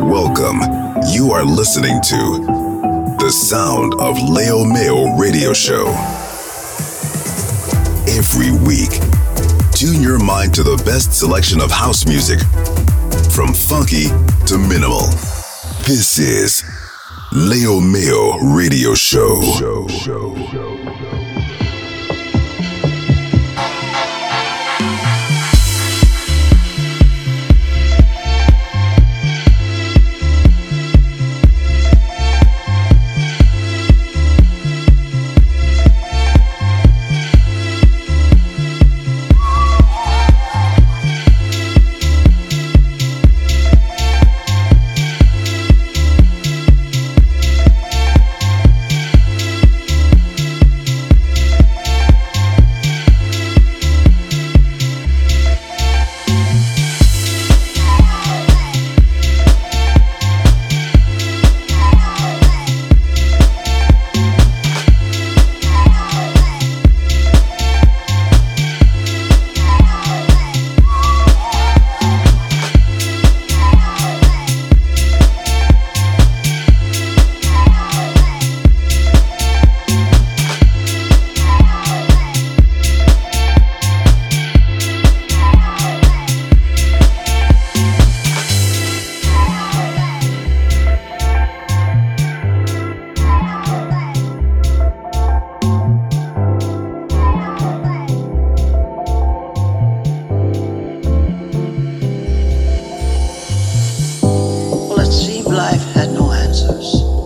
Welcome. You are listening to the sound of Leo Mayo Radio Show. Every week, tune your mind to the best selection of house music, from funky to minimal. This is Leo Mayo Radio Show. show, show, show life had no answers.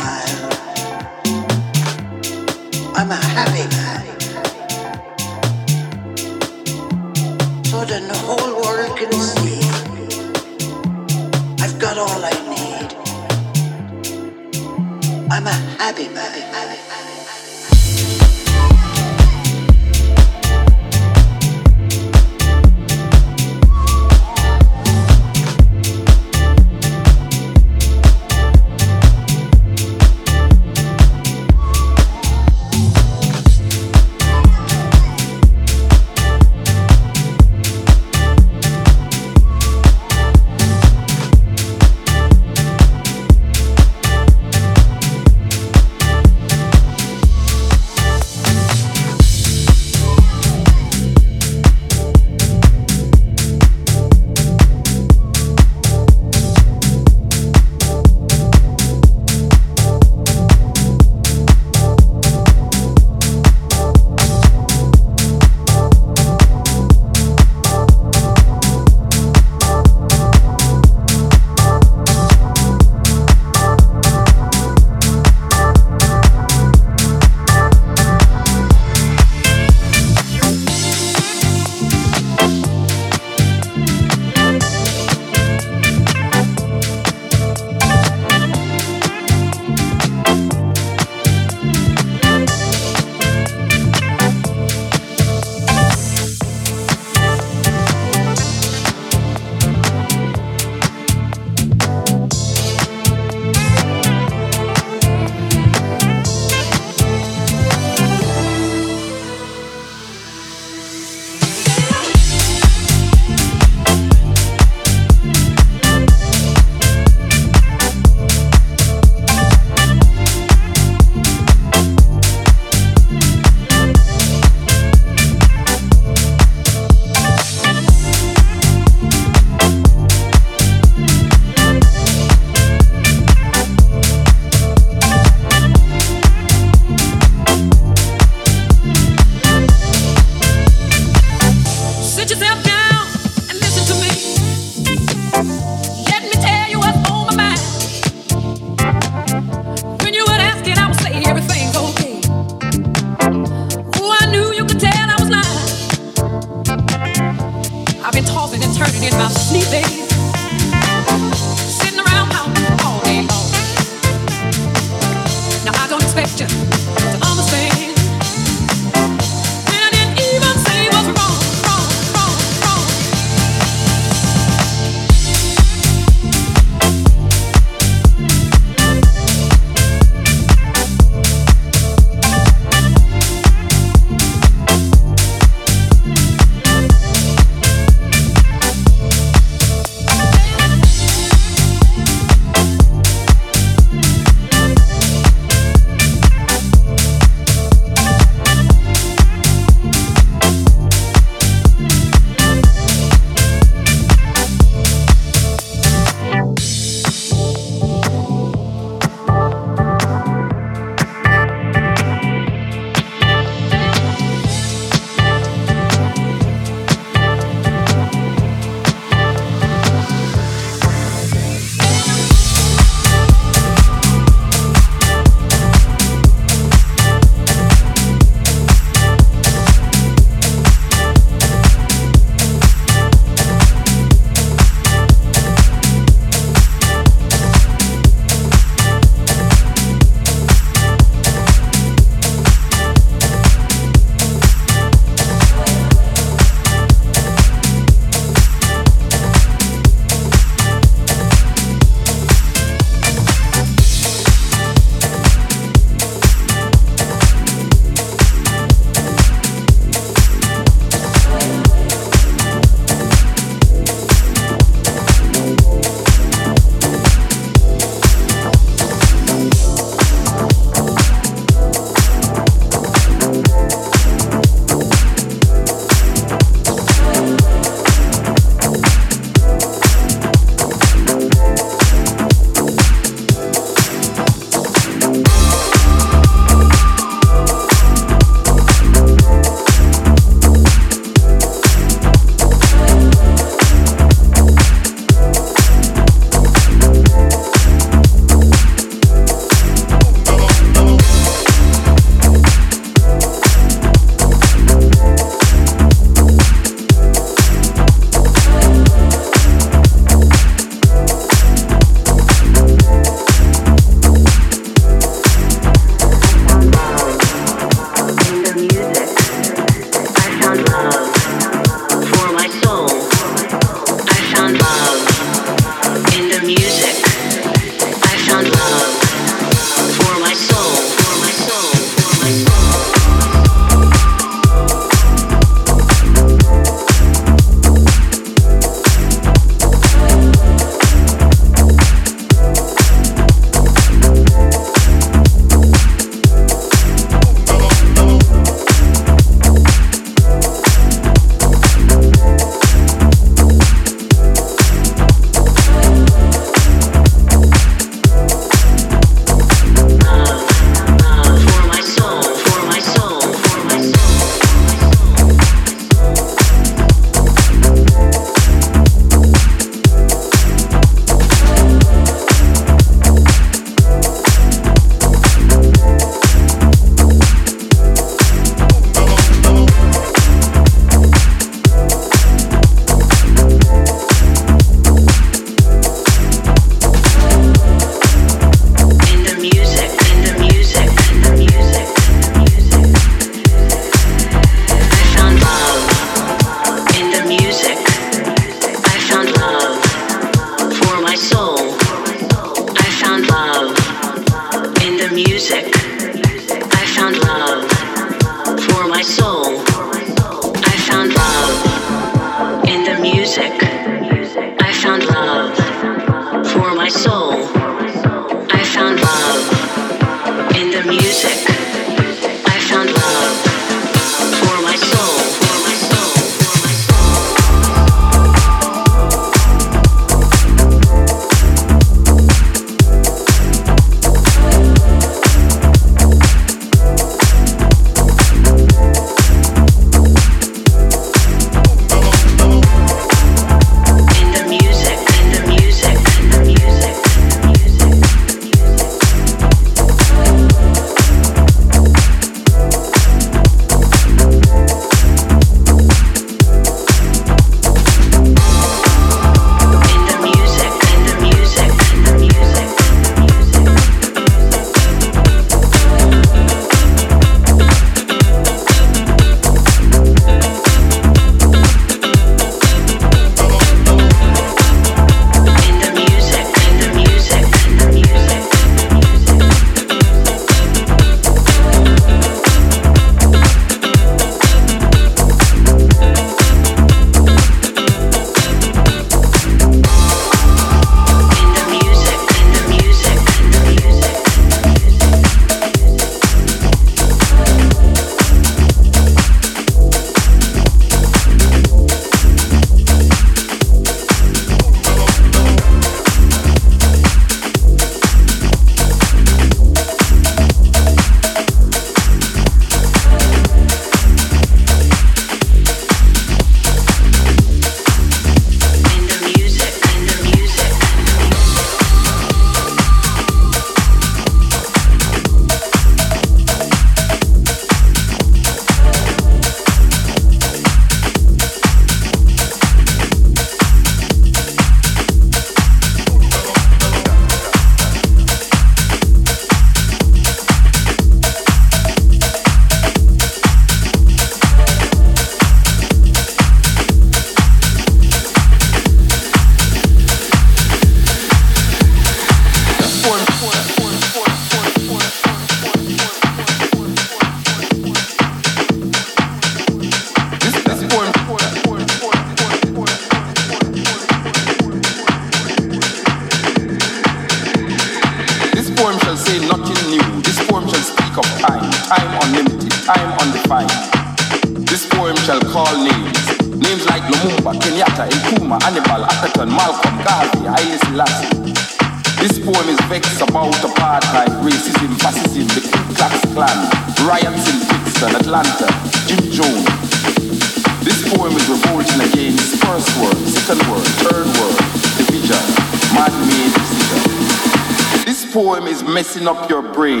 messing up your brain.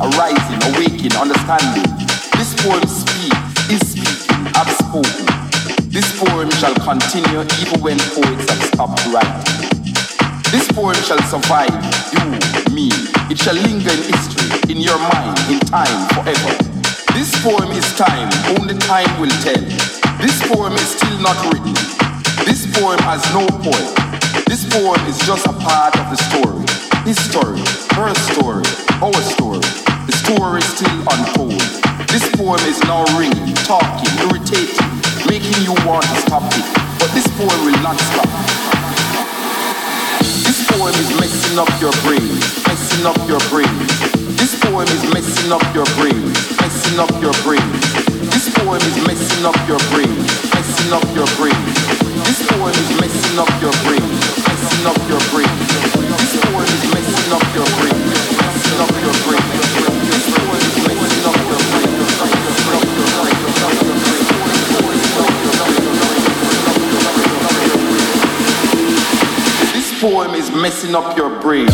People, a rising, awakening, understanding. This poem speaks, is speaking, have spoken. This poem shall continue even when poets have stopped writing. This poem shall survive, you, me. It shall linger in history, in your mind, in time, forever. This poem is time, only time will tell. This poem is still not written. This poem has no point. This poem is just a part of the story. His story, her story, our story. Story is still untold. This poem is now ringing, talking, irritating, making you want to stop it. But this poem will not stop. This poem is messing up your brain, messing up your brain. This poem is messing up your brain, messing up your brain. This poem is messing up your brain, messing up your brain. This poem is messing up your brain, messing up your brain. This poem is messing up your brain, messing up your brain. Poem is messing up your brain.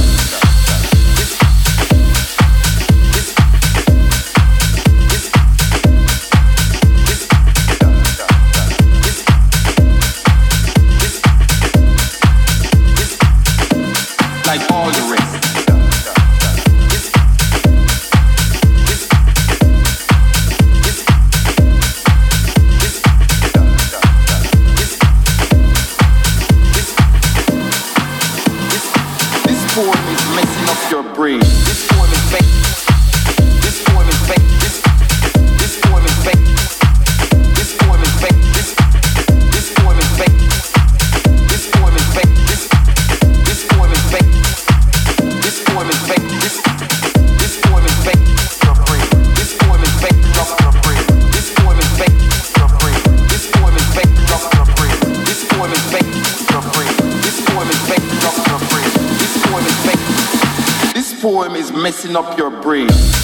Messing up your brain.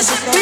I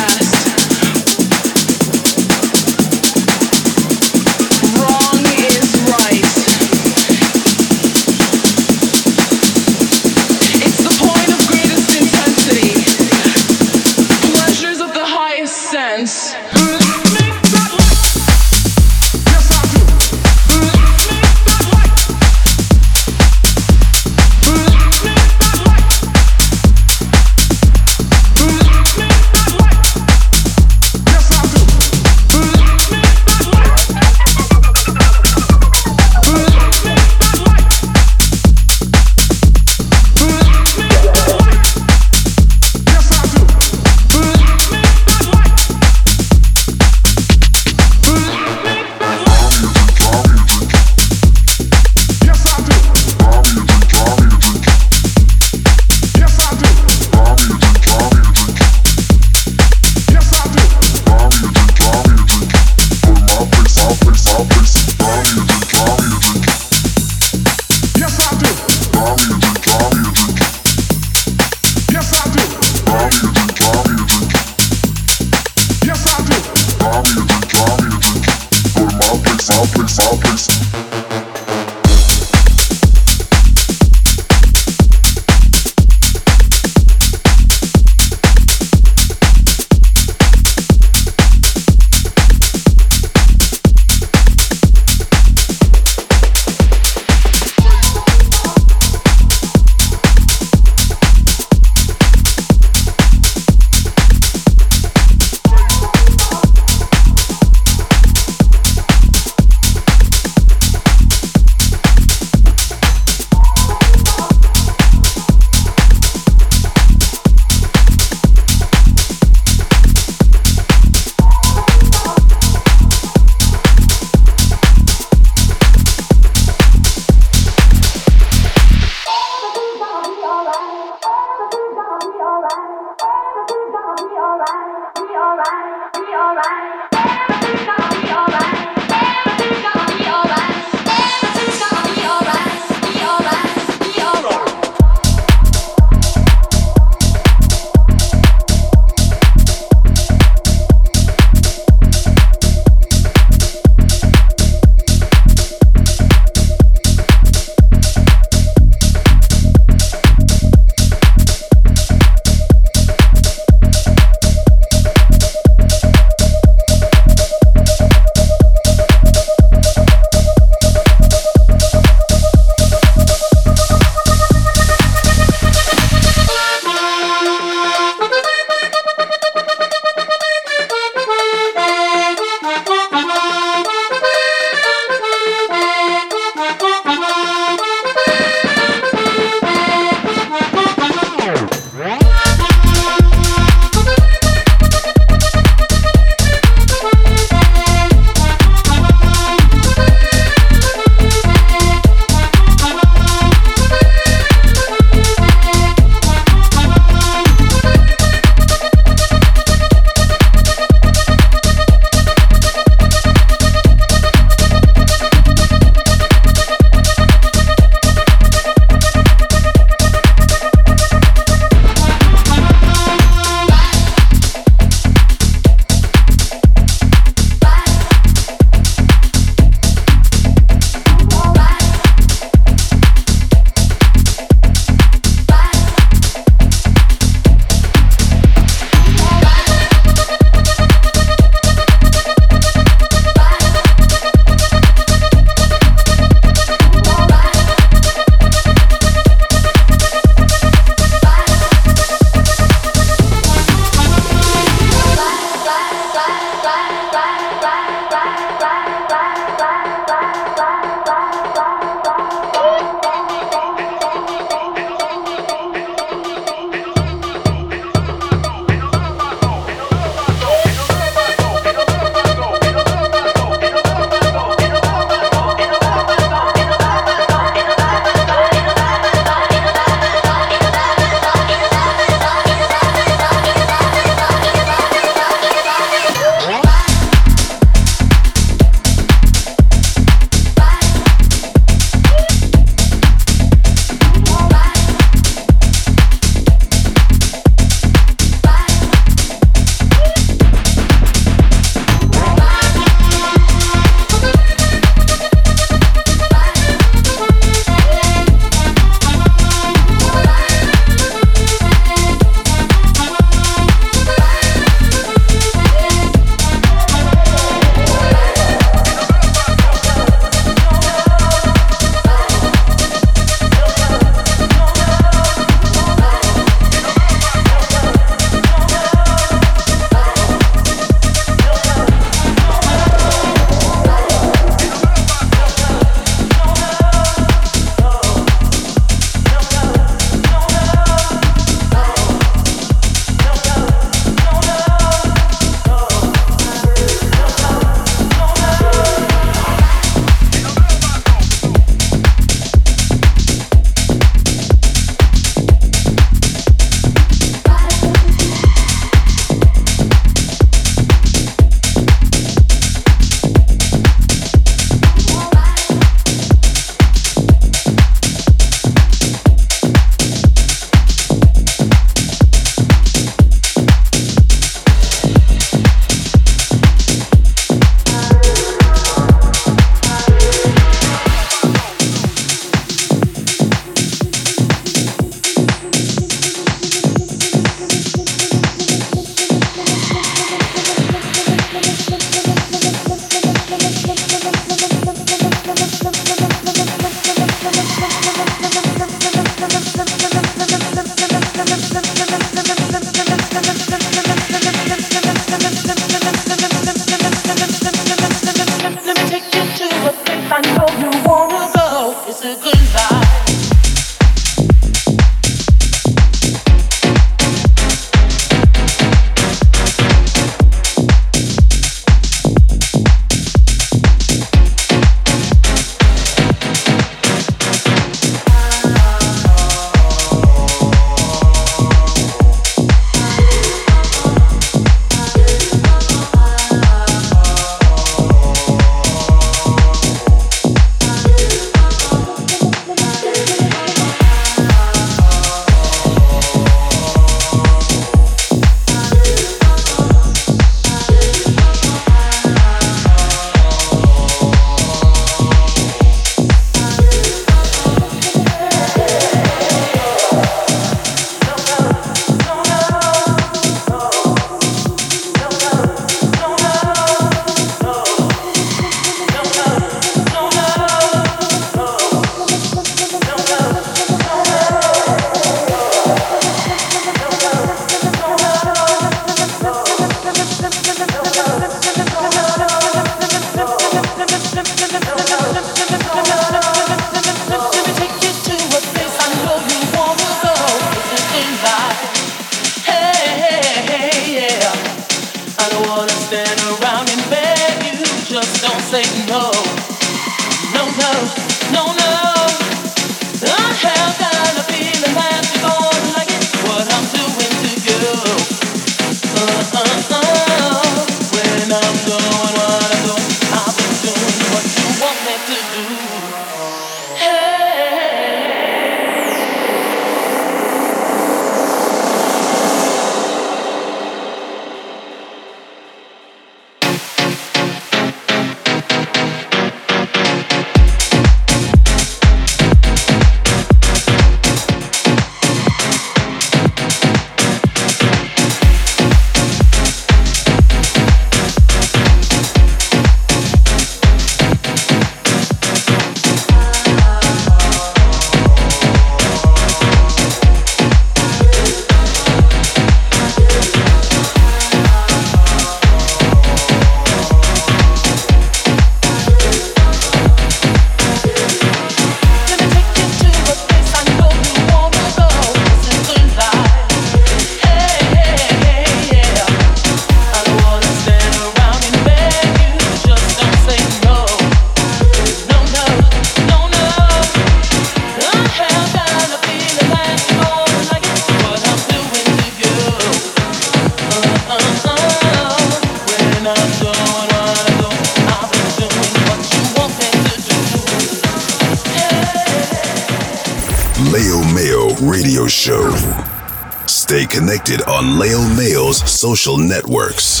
social networks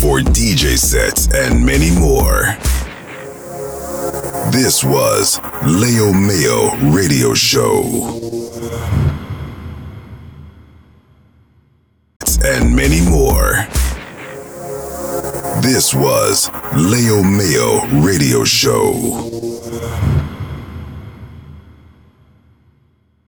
for DJ sets and many more. This was Leo Mayo Radio Show. And many more. This was Leo Mayo Radio Show.